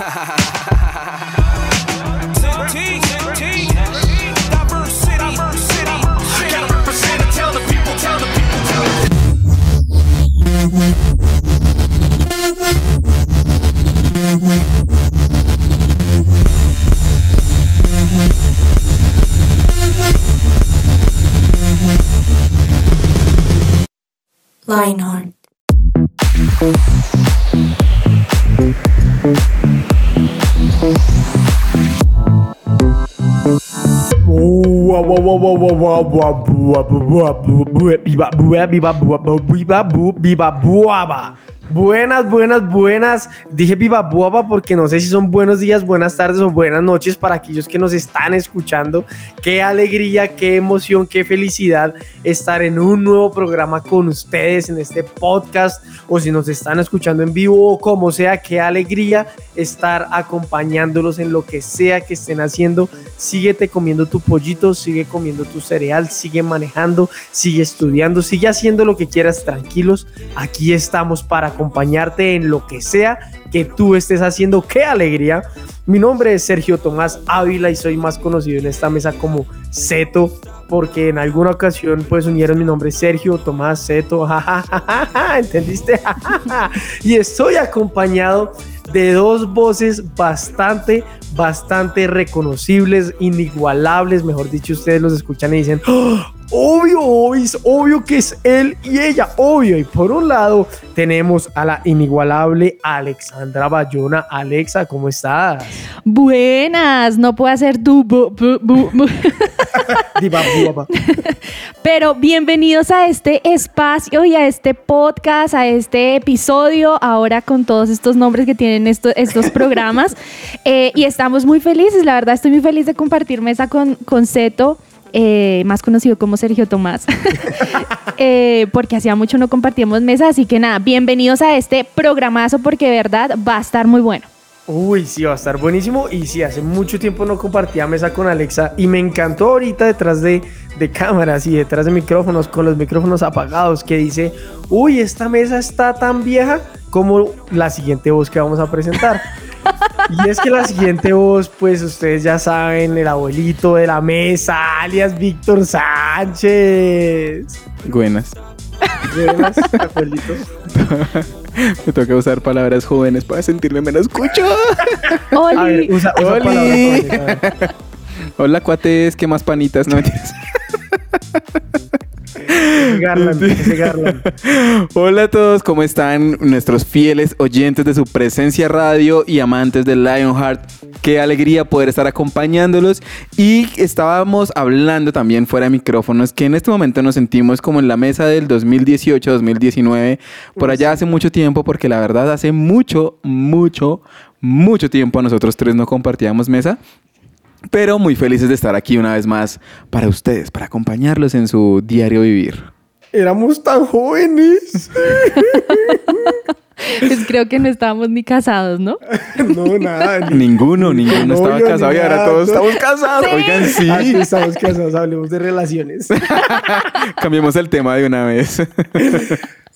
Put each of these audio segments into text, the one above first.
ha ha ha ha Baba Buenas, buenas, buenas. Dije viva buaba porque no sé si son buenos días, buenas tardes o buenas noches para aquellos que nos están escuchando. Qué alegría, qué emoción, qué felicidad estar en un nuevo programa con ustedes en este podcast o si nos están escuchando en vivo o como sea, qué alegría estar acompañándolos en lo que sea que estén haciendo. Síguete comiendo tu pollito, sigue comiendo tu cereal, sigue manejando, sigue estudiando, sigue haciendo lo que quieras tranquilos. Aquí estamos para acompañarte en lo que sea que tú estés haciendo. ¡Qué alegría! Mi nombre es Sergio Tomás Ávila y soy más conocido en esta mesa como Zeto, porque en alguna ocasión pues unieron mi nombre Sergio Tomás Zeto, ¿entendiste? y estoy acompañado de dos voces bastante, bastante reconocibles, inigualables, mejor dicho, ustedes los escuchan y dicen, ¡Oh! Obvio, es obvio que es él y ella, obvio. Y por un lado tenemos a la inigualable Alexandra Bayona. Alexa, ¿cómo estás? Buenas, no puedo hacer tu... bu- bu- bu-. Pero bienvenidos a este espacio y a este podcast, a este episodio, ahora con todos estos nombres que tienen esto- estos programas. Eh, y estamos muy felices, la verdad estoy muy feliz de compartir mesa con, con Zeto. Eh, más conocido como Sergio Tomás, Eh, porque hacía mucho no compartíamos mesa, así que nada, bienvenidos a este programazo porque de verdad va a estar muy bueno. Uy, sí, va a estar buenísimo. Y sí, hace mucho tiempo no compartía mesa con Alexa. Y me encantó ahorita detrás de, de cámaras y detrás de micrófonos, con los micrófonos apagados, que dice, uy, esta mesa está tan vieja como la siguiente voz que vamos a presentar. Y es que la siguiente voz, pues ustedes ya saben, el abuelito de la mesa, alias Víctor Sánchez. Buenas. Buenas, abuelito. Me toca usar palabras jóvenes para sentirme menos cucho. A ver, Oli, usa, usa Oli. palabras jóvenes, a ver. Hola, cuates, ¿qué más panitas? No mentiras. Garland, ese Garland. Hola a todos, ¿cómo están nuestros fieles oyentes de su presencia radio y amantes de Lionheart? Qué alegría poder estar acompañándolos. Y estábamos hablando también fuera de micrófonos que en este momento nos sentimos como en la mesa del 2018-2019, por allá hace mucho tiempo, porque la verdad hace mucho, mucho, mucho tiempo nosotros tres no compartíamos mesa. Pero muy felices de estar aquí una vez más para ustedes, para acompañarlos en su diario vivir. Éramos tan jóvenes. pues creo que no estábamos ni casados, ¿no? No, nada. ni- Ninguno, ninguno No, estaba casado y ahora nada, todos no. estamos casados. Oigan, sí. Aquí estamos casados, hablemos de relaciones. Cambiemos el tema de una vez.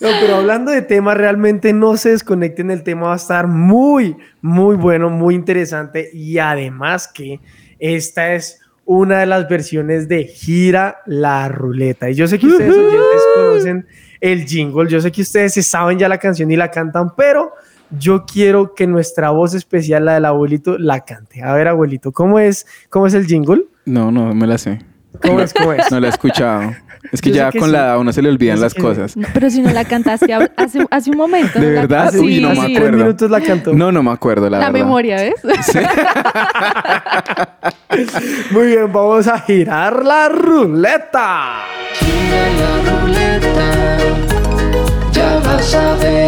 No, pero hablando de temas, realmente no se desconecten, el tema va a estar muy, muy bueno, muy interesante y además que esta es una de las versiones de Gira la Ruleta. Y yo sé que ustedes oyentes conocen el jingle, yo sé que ustedes se saben ya la canción y la cantan, pero yo quiero que nuestra voz especial, la del abuelito, la cante. A ver, abuelito, ¿cómo es, cómo es el jingle? No, no me la sé. ¿Cómo es, cómo es? No la he escuchado. Es que Yo ya que con sí. la edad a uno se le olvidan las que- cosas. No, pero si no la cantaste hace, hace un momento. ¿De ¿no la- verdad? Sí, Uy, no me sí. Tres acuerdo. minutos la cantó. No, no me acuerdo, la, La verdad. memoria, ¿ves? Muy bien, vamos a girar la ruleta. Gira la ruleta, ya vas a ver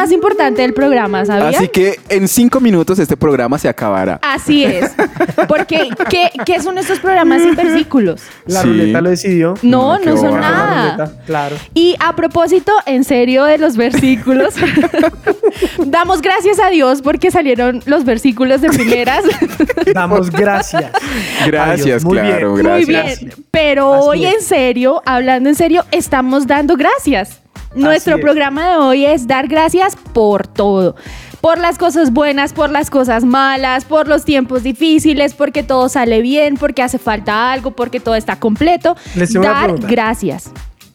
más importante del programa, ¿sabía? Así que en cinco minutos este programa se acabará. Así es. Porque, ¿qué, qué son estos programas sin versículos? La Sí. ruleta lo decidió. No, qué no son bobada. La nada. ruleta, claro. Y a propósito, en serio, de los versículos, damos gracias a Dios porque salieron los versículos de primeras. Damos gracias. Gracias. Muy claro, bien. Muy gracias. bien. Pero Así hoy es. en serio, hablando en serio, estamos dando gracias. Nuestro es. programa de hoy es dar gracias por todo. Por las cosas buenas, por las cosas malas, por los tiempos difíciles, porque todo sale bien, porque hace falta algo, porque todo está completo. Les tengo una Dar pregunta. gracias.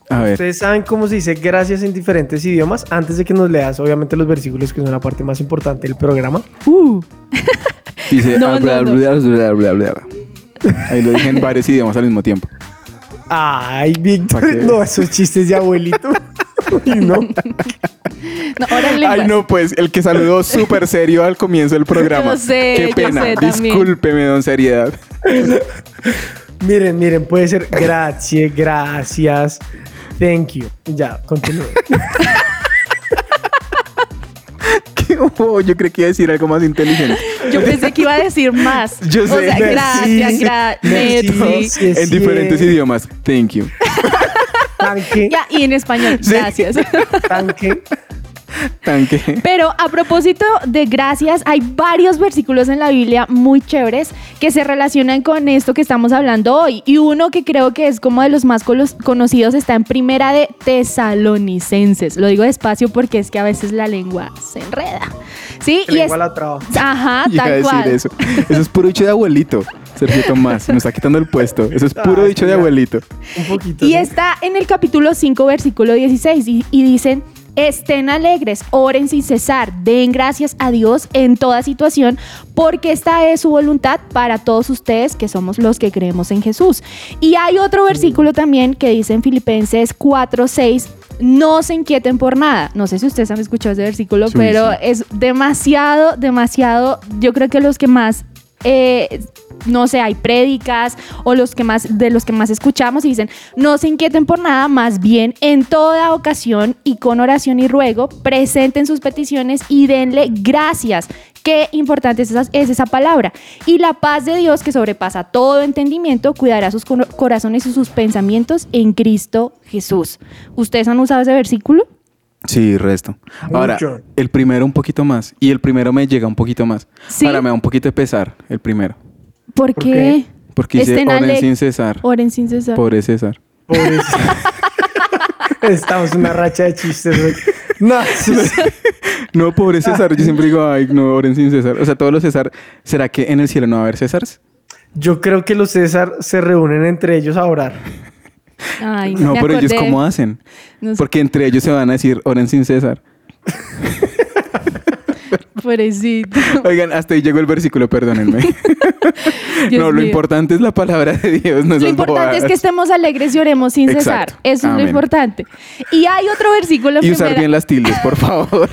A ver. Ustedes saben cómo se dice gracias en diferentes idiomas. Antes de que nos leas, obviamente, los versículos que son la parte más importante del programa. Uh. Dice. No, ah, bla, no, no. bla, bla, bla, bla, bla. Ahí lo dije en varios idiomas al mismo tiempo. Ay, Víctor. ¿Pa' qué? No, esos chistes de abuelito. Uy, no. No, ahora. Ay, no, pues el que saludó súper serio al comienzo del programa. Yo sé, Qué yo pena. sé también. Discúlpeme, don Seriedad. Miren, miren, puede ser gracias, gracias, thank you. Ya, continúe. Qué bobo, yo creí que iba a decir algo más inteligente. Yo pensé que iba a decir más. Yo O sé. sea, gracias, gracias. merci, sí, En sí, diferentes idiomas. Thank you. Tanque, Ya, y en español, Sí. gracias. tanque. Tanque. Pero a propósito de gracias, hay varios versículos en la Biblia muy chéveres que se relacionan con esto que estamos hablando hoy. Y uno que creo que es como de los más conocidos está en primera de Tesalonicenses. Lo digo despacio porque es que a veces la lengua se enreda. ¿Sí? Que la es- lengua la traba. Ajá, tal decir cual. eso. Eso es puro de abuelito. Sergio Tomás, nos está quitando el puesto. Eso es puro Ay, dicho de abuelito. Un poquito. Y ¿no? está en el capítulo 5, versículo 16, y, y dicen, estén alegres, oren sin cesar, den gracias a Dios en toda situación, porque esta es su voluntad para todos ustedes que somos los que creemos en Jesús. Y hay otro versículo también que dice en Filipenses 4, 6, no se inquieten por nada. No sé si ustedes han escuchado ese versículo, Sí, pero sí. es demasiado, demasiado, yo creo que los que más eh, no sé, hay prédicas o los que más, de los que más escuchamos y dicen, no se inquieten por nada, más bien en toda ocasión y con oración y ruego, presenten sus peticiones y denle gracias. Qué importante es esa, es esa palabra. Y la paz de Dios, que sobrepasa todo entendimiento, cuidará sus cor- corazones y sus pensamientos en Cristo Jesús. ¿Ustedes han usado ese versículo? Sí, resto. Ahora, Mucho. el primero un poquito más. Y el primero me llega un poquito más. ¿Sí? Ahora me da un poquito de pesar, el primero. ¿Por, ¿Por qué? Porque dice Estén oren sin cesar. Oren sin cesar. Pobre César. Pobrecito. Estamos en una racha de chistes, güey. No, No, pobre César. Yo siempre digo, ay, no, oren sin cesar. O sea, todos los César. ¿Será que en el cielo no va a haber Césars? yo creo que los César se reúnen entre ellos a orar. Ay, No, me pero ellos acordé. cómo hacen. No sé. Porque entre ellos se van a decir, oren sin César. Pobrecito. Oigan, hasta ahí llegó el versículo, perdónenme. No, lo mío. importante es la palabra de Dios, no Lo importante es que estemos alegres y oremos sin Exacto. cesar. Eso es lo importante. Y hay otro versículo en Y usar primera, bien las tildes, por favor.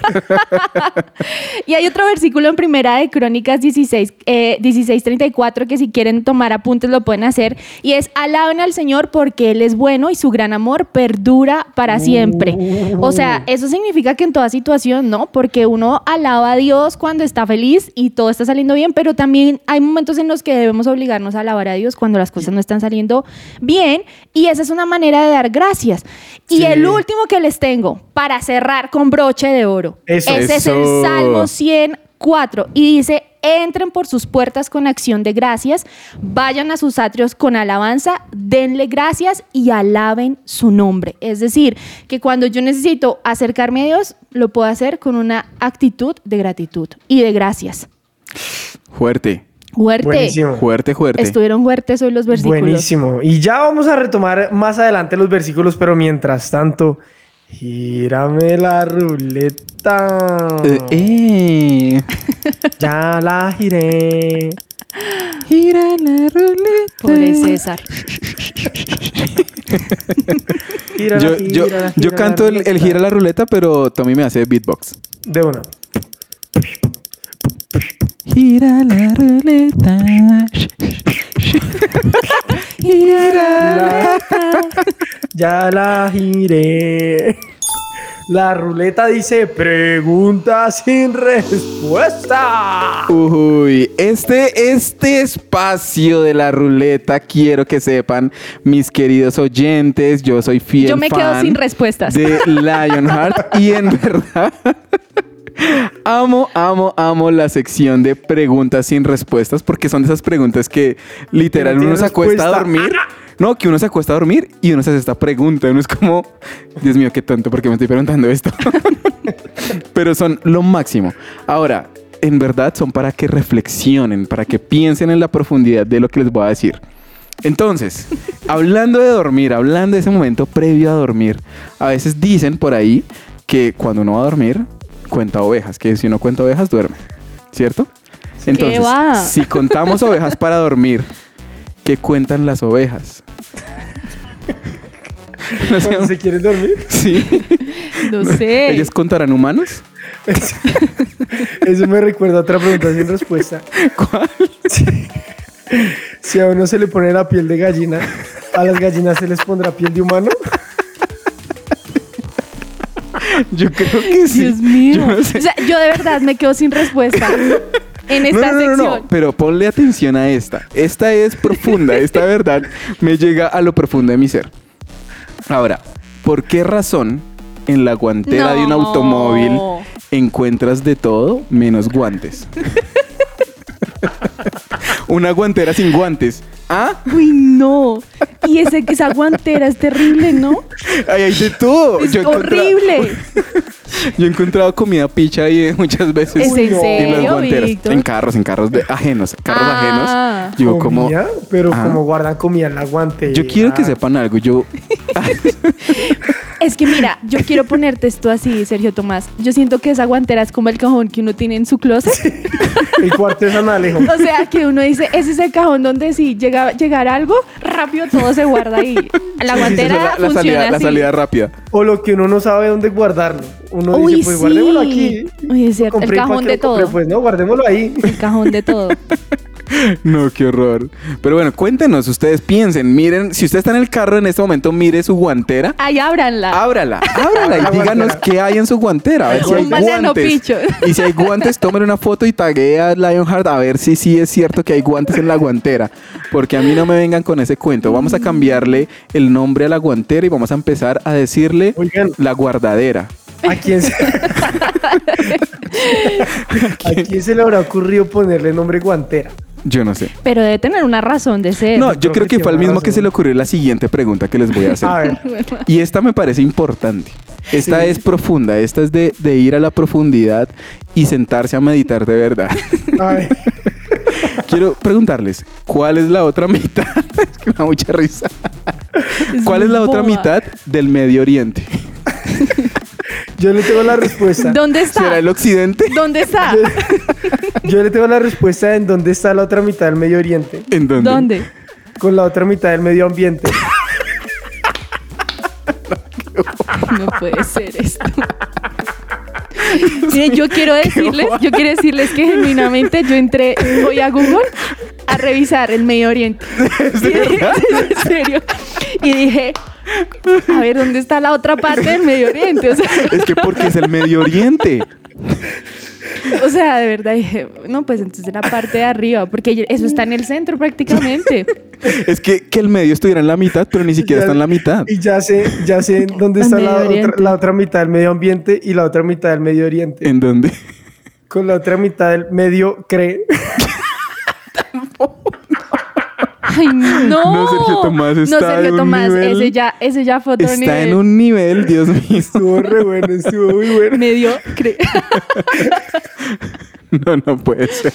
y hay otro versículo en primera de Crónicas 16, eh, 16:34 que si quieren tomar apuntes lo pueden hacer y es alaben al Señor porque él es bueno y su gran amor perdura para siempre. O sea, eso significa que en toda situación, ¿no? Porque uno alaba a Dios cuando está feliz y todo está saliendo bien, pero también hay momentos en los que debemos obligarnos a alabar a Dios cuando las cosas no están saliendo bien y esa es una manera de dar gracias. Y el último que les tengo para cerrar con broche de oro, ese es el Salmo 100 4 y dice, entren por sus puertas con acción de gracias, vayan a sus atrios con alabanza, denle gracias y alaben su nombre. Es decir, que cuando yo necesito acercarme a Dios, lo puedo hacer con una actitud de gratitud y de gracias. Fuerte. Fuerte. Buenísimo. Fuerte, fuerte. Estuvieron fuertes hoy los versículos. Buenísimo. Y ya vamos a retomar más adelante los versículos, pero mientras tanto gírame la ruleta. Eh, eh. Ya la giré. Gira la ruleta. Pobre César. Gírala, Yo, yo, gírala, yo canto el, el gira la ruleta, pero Tommy me hace beatbox. De una. Gira la ruleta. La- Ya la giré. La ruleta dice pregunta sin respuesta. Uy, este, este espacio de la ruleta, quiero que sepan, mis queridos oyentes, yo soy fiel Yo me quedo fan sin respuestas. De Lionheart y en verdad amo, amo, amo la sección de preguntas sin respuestas porque son de esas preguntas que literal uno se acuesta a dormir. No, que uno se acuesta a dormir y uno se hace esta pregunta. Uno es como, Dios mío, qué tonto, porque me estoy preguntando esto? Pero son lo máximo. Ahora, en verdad son para que reflexionen, para que piensen en la profundidad de lo que les voy a decir. Entonces, hablando de dormir, hablando de ese momento previo a dormir, a veces dicen por ahí que cuando uno va a dormir, cuenta ovejas, que si uno cuenta ovejas, duerme, ¿cierto? Entonces, va? si contamos ovejas para dormir, ¿qué cuentan las ovejas? No sé, se quieren dormir. sí. No sé. ¿Ellos contarán humanos? Eso me recuerda a otra pregunta sin respuesta. ¿Cuál? Si a uno se le pone la piel de gallina, a las gallinas se les pondrá piel de humano. Yo creo que sí. Dios mío. Yo no sé. O sea, yo de verdad me quedo sin respuesta en esta no, no, no, no, sección. no, pero ponle atención a esta. Esta es profunda, esta verdad me llega a lo profundo de mi ser. Ahora, ¿por qué razón en la guantera de un automóvil encuentras de todo menos guantes? Una guantera sin guantes. ¿Ah? Uy, no. Y ese, esa guantera es terrible, ¿no? Ahí hay de todo. Es Yo horrible. Yo he encontrado comida picha ahí eh, muchas veces. ¿Es en en las serio, guanteras. Víctor? En carros, en carros de ajenos. Carros Ah. ajenos. Yo como... Pero Ajá. como guardan comida en la guantera. Yo quiero que sepan algo. Yo Es que mira, yo quiero ponerte esto así, Sergio Tomás. Yo siento que esa guantera es como el cajón que uno tiene en su closet. El cuarto es Alejo. O sea, que uno dice, ese es el cajón donde si llega llegar algo, rápido todo se guarda ahí. La Sí, sí, guantera es la, funciona salida, la salida rápida. O lo que uno no sabe dónde guardarlo. Uno Uy, dice, pues sí. guardémoslo aquí. Uy, es cierto, el Compré, ¿para cajón de compré? todo. Pues no, guardémoslo ahí. El cajón de todo. No, qué horror. Pero bueno, cuéntenos, ustedes piensen, miren, si usted está en el carro en este momento, mire su guantera. Ahí ábranla. Ábrala, ábrala La y díganos qué hay en su guantera. A ver si hay guantes. Y si hay guantes, tomen una foto y tagué a Lionheart a ver si sí es cierto que hay guantes en la guantera. Porque a mí no me vengan con ese cuento. Vamos a cambiarle el nombre a la guantera y vamos a empezar a decirle la guardadera. ¿A quién se... ¿A quién se le habrá ocurrido ponerle nombre guantera? Yo no sé. Pero debe tener una razón de ser. No, yo creo que fue al mismo que se le ocurrió la siguiente pregunta que les voy a hacer. A ver, Y esta me parece importante. Esta Sí. es profunda, esta es de, de ir a la profundidad y sentarse a meditar de verdad. a ver. Quiero preguntarles, ¿cuál es la otra mitad? Es que me da mucha risa. ¿Cuál es la otra mitad del Medio Oriente? Yo le tengo la respuesta. ¿Dónde está? ¿Será el Occidente? ¿Dónde está? Yo le tengo la respuesta en dónde está la otra mitad del Medio Oriente. ¿En dónde? ¿Dónde? Con la otra mitad del medio ambiente. No puede ser esto. Miren, yo quiero decirles, yo quiero decirles que genuinamente yo entré hoy a Google a revisar el Medio Oriente. Y dije, en serio. Y dije, a ver, ¿dónde está la otra parte del Medio Oriente? O sea, Es que porque es el Medio Oriente. o sea, de verdad dije, no, pues entonces la parte de arriba, porque eso está en el centro prácticamente. Es que, que el medio estuviera en la mitad, pero ni siquiera Ya- está en la mitad. Y ya sé, ya sé dónde está la otra, la otra mitad del medio ambiente y la otra mitad del medio oriente. ¿En dónde? Con la otra mitad del medio cree. Ay, no. No, Sergio Tomás No, está Sergio en un Tomás, nivel- ese ya, ese ya fue otro Está nivel. en un nivel, Dios mío. Estuvo re bueno, estuvo muy bueno. medio cre- No, no puede ser.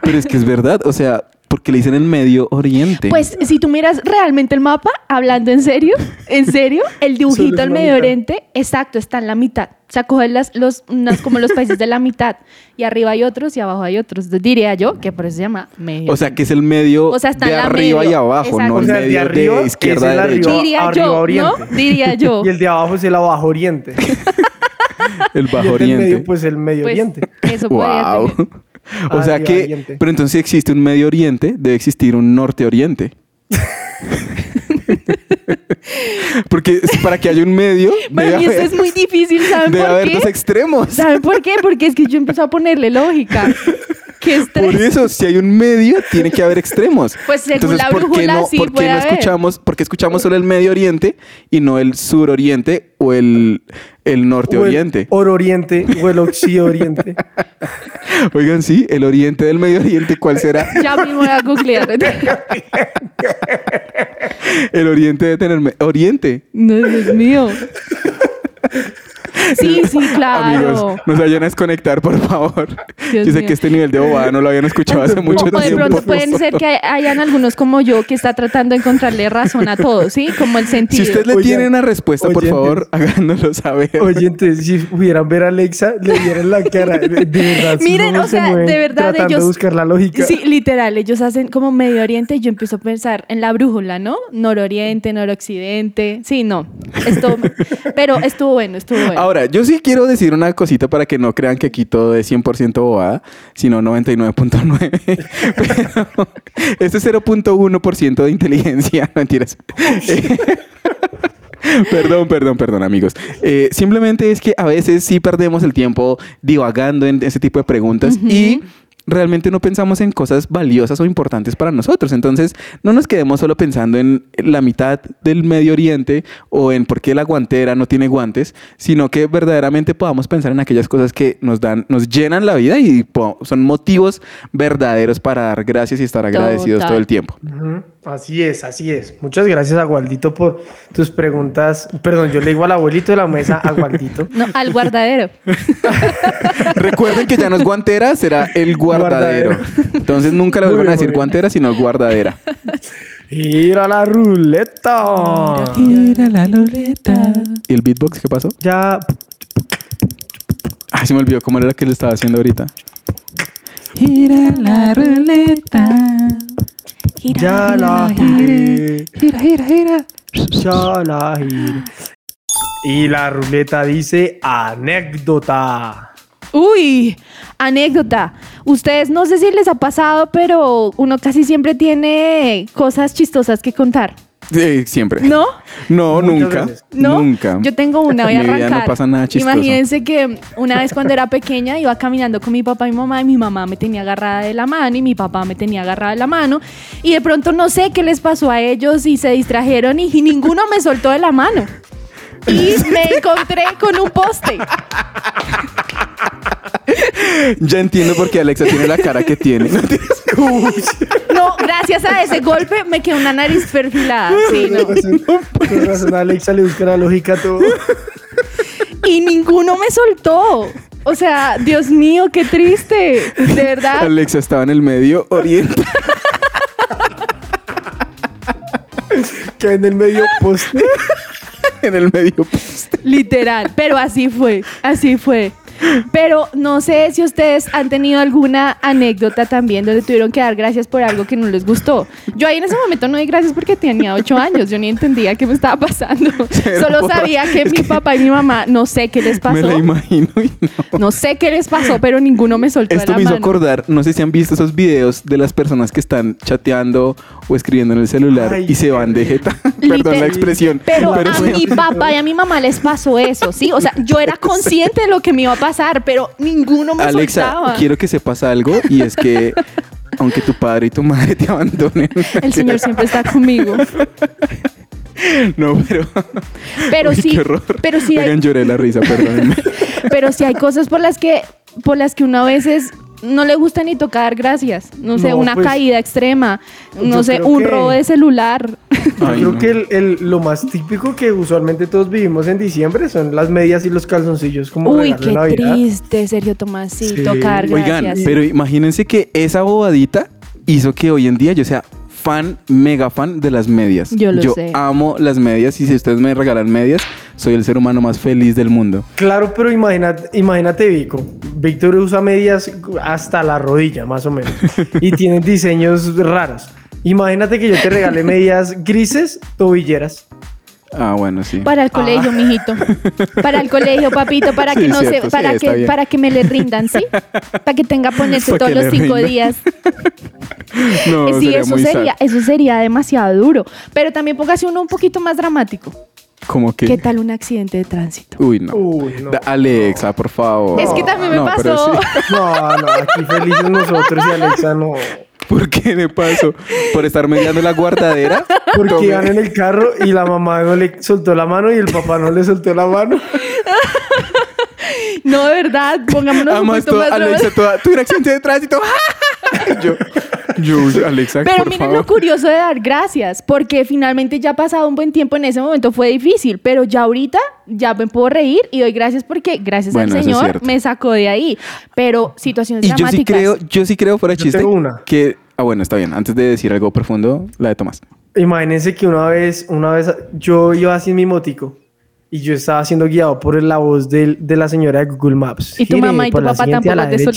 Pero es que es verdad, o sea, porque le dicen el Medio Oriente. Pues si tú miras realmente el mapa, hablando en serio, en serio, el dibujito del Medio mitad. Oriente, exacto, está en la mitad. O sea, coger las, los, unas, como los países de la mitad. Y arriba hay otros y abajo hay otros. Entonces, diría yo que por eso se llama Medio o sea, que es el medio O sea, está de arriba medio. y abajo, Exacto. no O el sea, el de medio arriba de izquierda el a derecha. arriba. Diría arriba yo, oriente. ¿no? Diría yo. Y el de abajo es el abajo oriente. El y Bajo el del Oriente. medio, pues el medio Pues, oriente. eso podría Wow. tener. O sea que, Oriente. pero entonces si existe un Medio Oriente, debe existir un Norte Oriente. Porque para que haya un medio, Para mí esto haber, es muy difícil, ¿saben debe por haber qué? dos extremos. ¿Saben por qué? Porque es que yo empiezo a ponerle lógica. Qué estrés. Por eso, si hay un medio, tiene que haber extremos. Pues según la ¿por qué brújula, no, sí por qué puede no haber. escuchamos, por qué escuchamos solo el Medio Oriente y no el Sur Oriente o el, el Norte O el Oriente? Ororiente o el Occidoriente. Oigan, sí, el Oriente del Medio Oriente, ¿cuál será? Ya mismo voy a googlear. El Oriente debe tener... Oriente. No, Dios mío. Sí, sí, claro. Amigos, nos vayan a desconectar, por favor. Dios yo sé mío. que este nivel de bobada no lo habían escuchado hace mucho O de tiempo. pronto pueden ser que hayan algunos como yo que está tratando de encontrarle razón a todo, ¿sí? Como el Si sentido. usted le Oigan, tiene una respuesta, por favor, háganoslo saber. Oyentes, si pudieran ver a Alexa, le dieran la cara. De, de verdad, Miren, o se sea, mueven de verdad, Tratando ellos- de buscar la lógica. Sí, literal, ellos hacen como Medio Oriente y yo empiezo a pensar en la brújula, ¿no? Nororiente, noroccidente. Sí, no. Esto, pero estuvo bueno, estuvo bueno. Ahora, yo sí quiero decir una cosita para que no crean que aquí todo es 100% bobada, sino 99.9. Pero este 0.1% de inteligencia, no, mentiras. Perdón, perdón, perdón, amigos. Eh, simplemente es que a veces sí perdemos el tiempo divagando en ese tipo de preguntas y realmente no pensamos en cosas valiosas o importantes para nosotros. Entonces, no nos quedemos solo pensando en la mitad del Medio Oriente o en por qué la guantera no tiene guantes, sino que verdaderamente podamos pensar en aquellas cosas que nos dan, nos llenan la vida y son motivos verdaderos para dar gracias y estar agradecidos Total. todo el tiempo. Así es, así es. Muchas gracias, Agualdito, por tus preguntas. Perdón, yo le digo al abuelito de la mesa, Agualdito. No, al guardadero. Recuerden que ya no es guantera, será el guardadero. Guardadero. Entonces nunca le vuelvan a decir guantera, sino guardadera. Gira la ruleta. Mira la luleta. ¿Y el beatbox qué pasó? Ya. Ay, se me olvidó cómo era que le estaba haciendo ahorita. Gira la ruleta. Ya la giré. Gira, gira, gira. Ya la giré. Y la ruleta dice anécdota. Uy, anécdota. Ustedes no sé si les ha pasado, pero uno casi siempre tiene cosas chistosas que contar. Sí, siempre. ¿No? No, Muchas nunca. veces. ¿No? Nunca. Yo tengo una, voy a mi vida arrancar. no pasa nada chistoso. Imagínense que una vez cuando era pequeña iba caminando con mi papá y mi mamá y mi mamá me tenía agarrada de la mano y mi papá me tenía agarrada de la mano y de pronto no sé qué les pasó a ellos y se distrajeron y, y ninguno me soltó de la mano. Y me encontré con un poste. Ya entiendo por qué Alexa tiene la cara que tiene. No, gracias a ese golpe me quedó una nariz perfilada. Sí, no. Con razón, Alexa le busca la lógica a todo. Y ninguno me soltó. O sea, Dios mío, qué triste. De verdad. Alexa estaba en el medio oriente. Que en el medio poste. en el medio poste. Literal, pero así fue, así fue. Pero no sé si ustedes han tenido alguna anécdota también donde tuvieron que dar gracias por algo que no les gustó. Yo ahí en ese momento no di gracias porque tenía ocho años, yo ni entendía qué me estaba pasando. Solo sabía que mi papá y mi mamá, no sé qué les Me pasó. la imagino y no. No sé qué les pasó, pero ninguno me soltó Esto la me hizo mano. acordar, no sé si han visto esos videos de las personas que están chateando o escribiendo en el celular Ay, y se van de jeta. Perdón la expresión. Pero, Pero a mi papá y a mi mamá les pasó eso, ¿sí? O sea, yo era consciente de lo que me iba a pasar, pero ninguno me Alexa, soltaba. quiero que sepas algo y es que aunque tu padre y tu madre te abandonen, El Señor siempre está conmigo. no, pero Pero Uy, sí, qué horror. pero sí hay, Oigan, lloré la risa, perdónenme. pero sí hay cosas por las que por las que uno a veces no le gusta ni tocar gracias. No sé, No, una pues, caída extrema, no sé, un que- robo de celular. Yo Ay, creo no. que el, el- lo más típico que usualmente todos vivimos en diciembre son las medias y los calzoncillos como Uy, qué Navidad. triste, Sergio Tomás, sí, Sí. tocar Oigan, gracias. pero imagínense que esa bobadita hizo que hoy en día yo sea fan, mega fan de las medias. Yo lo sé. amo las medias y si ustedes me regalan medias, soy el ser humano más feliz del mundo. Claro, pero imagínate, imagínate Vico. Víctor usa medias hasta la rodilla, más o menos. y tienen diseños raros. Imagínate que yo te regale medias grises, tobilleras. Ah, bueno, sí. Para el colegio, mijito. Para el colegio, papito, para que no cierto, se, para sí, que, bien. para que me le rindan, ¿sí? Para que tenga ponerse todos los cinco rindan. días. No, sí, sería eso muy sad. sería, eso sería demasiado duro. Pero también póngase uno un poquito más dramático. Como que. ¿Qué tal un accidente de tránsito? Uy, no. Uy, no. Alexa, por favor. Es que también me pasó. sí. No, no, aquí felices nosotros y Alexa no. ¿Por qué me pasó? ¿Por estar mediando la guardadera? Porque Tomé- iban en el carro y la mamá no le soltó la mano y el papá no le soltó la mano. No, de verdad, pongámonos un Además, poquito toda- más Alexa, toda, un accidente de tránsito. yo, yo, Alexa, Pero por miren favor. lo curioso de dar gracias, porque finalmente ya ha pasado un buen tiempo, en ese momento fue difícil, pero ya ahorita ya me puedo reír y doy gracias porque gracias Bueno, al Señor me sacó de ahí. Pero situaciones Y yo sí dramáticas. creo, yo sí creo fuera Yo chiste una. que ah bueno, está bien. Antes de decir algo profundo, la de Tomás. Imagínense que una vez, una vez yo iba así en mi motico y yo estaba siendo guiado por la voz de, la señora de Google Maps. y tu Gire mamá y tu por la papá tampoco la te.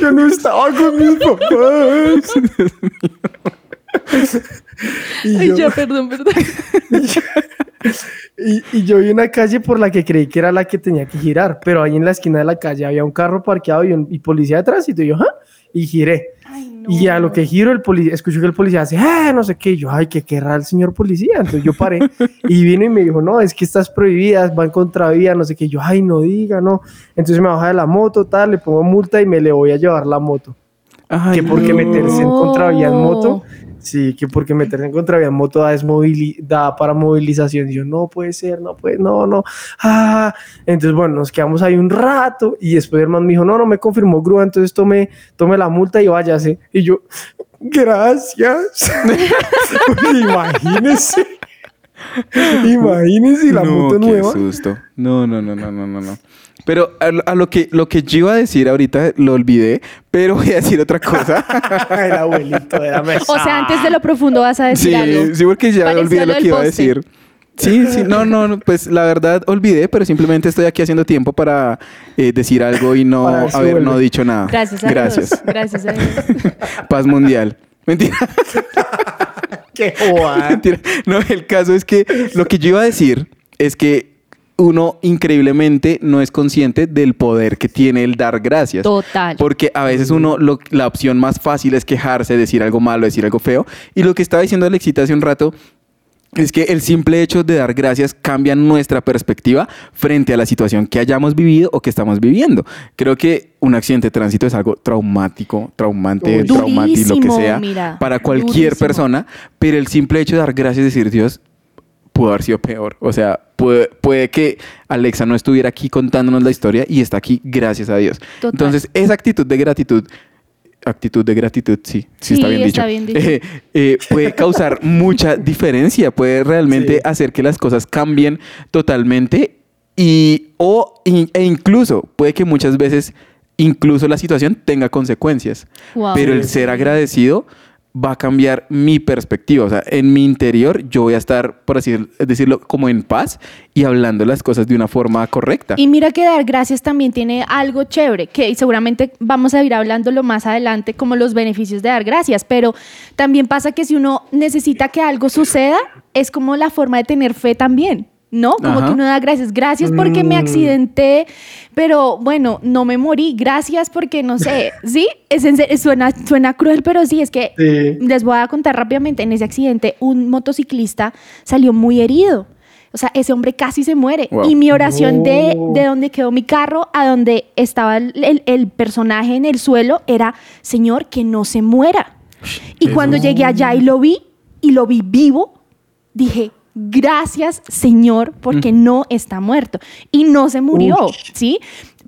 Yo no estaba con mis papás. y, Ay, ya, perdón, perdón. Y, yo vi una calle por la que creí que era la que tenía que girar, pero ahí en la esquina de la calle había un carro parqueado y, un- y policía de tránsito. Y yo, ¿ah? Y giré. Y a lo que giro, el policía, escucho que el policía hace, ¡eh! No sé qué. Y yo, ¡ay, qué querrá el señor policía! Entonces yo paré y vino y me dijo, no, es que estás prohibida, va en contravía, no sé qué. Y yo, ¡ay, no diga, no! Entonces me baja de la moto, tal, le pongo multa y me le voy a llevar la moto. Ay, que porque no. meterse en contravía en moto, No. Sí, que porque meterse en contravía en moto da, desmovili- da para movilización. Y yo, no puede ser, no puede, no, no. Ah, entonces, bueno, nos quedamos ahí un rato y después el hermano me dijo, no, no me confirmó grúa, entonces tome, tome la multa y váyase. Y yo, gracias. Imagínese. Imagínese la no, moto qué nueva. susto. No, no, no, no, no, no, no. Pero a, lo- a lo que lo que yo iba a decir ahorita lo olvidé, pero voy a decir otra cosa. el abuelito de la mesa. O sea, antes de lo profundo vas a decir sí, algo. sí, porque ya olvidé lo que iba a decir. Sí, sí, no, no, no, pues la verdad olvidé, pero simplemente estoy aquí haciendo tiempo para eh, decir algo y no haber no dicho nada. Gracias a Gracias. Dios. Gracias a Dios. Paz mundial. Mentira. Qué joda. Mentira. No, el caso es que lo que yo iba a decir es que uno increíblemente no es consciente del poder que tiene el dar gracias. Total. Porque a veces uno, lo- la opción más fácil es quejarse, decir algo malo, decir algo feo. Y lo que estaba diciendo Alexita hace un rato es que el simple hecho de dar gracias cambia nuestra perspectiva frente a la situación que hayamos vivido o que estamos viviendo. Creo que un accidente de tránsito es algo traumático, traumante, traumante, lo que sea, mira, para cualquier durísimo. persona. Pero el simple hecho de dar gracias y decir Dios, pudo haber sido peor. O sea, puede, puede que Alexa no estuviera aquí contándonos la historia y está aquí gracias a Dios. Total. Entonces, esa actitud de gratitud, actitud de gratitud, sí, sí, Sí, está bien dicho, está bien dicho. eh, eh, puede causar mucha diferencia, puede realmente Sí. hacer que las cosas cambien totalmente y o in- e incluso puede que muchas veces incluso la situación tenga consecuencias, Wow. pero el ser agradecido va a cambiar mi perspectiva. O sea, en mi interior yo voy a estar, por así decirlo, como en paz y hablando las cosas de una forma correcta. Y mira que dar gracias también tiene algo chévere, que seguramente vamos a ir hablándolo más adelante como los beneficios de dar gracias, pero también pasa que si uno necesita que algo suceda, es como la forma de tener fe también. ¿No? Como Ajá. que uno da gracias. Gracias porque me Mm. accidenté, pero bueno, no me morí. Gracias porque no sé. Sí, es en serio, suena, suena cruel, pero sí, es que Sí. les voy a contar rápidamente. En ese accidente, un motociclista salió muy herido. O sea, ese hombre casi se muere. Wow. Y mi oración de, de donde quedó mi carro a donde estaba el, el- el personaje en el suelo era, Señor, que no se muera. Y cuando llegué allá y lo vi, y lo vi vivo, dije, gracias, Señor, porque no está muerto. Y no se murió, Uy. ¿sí?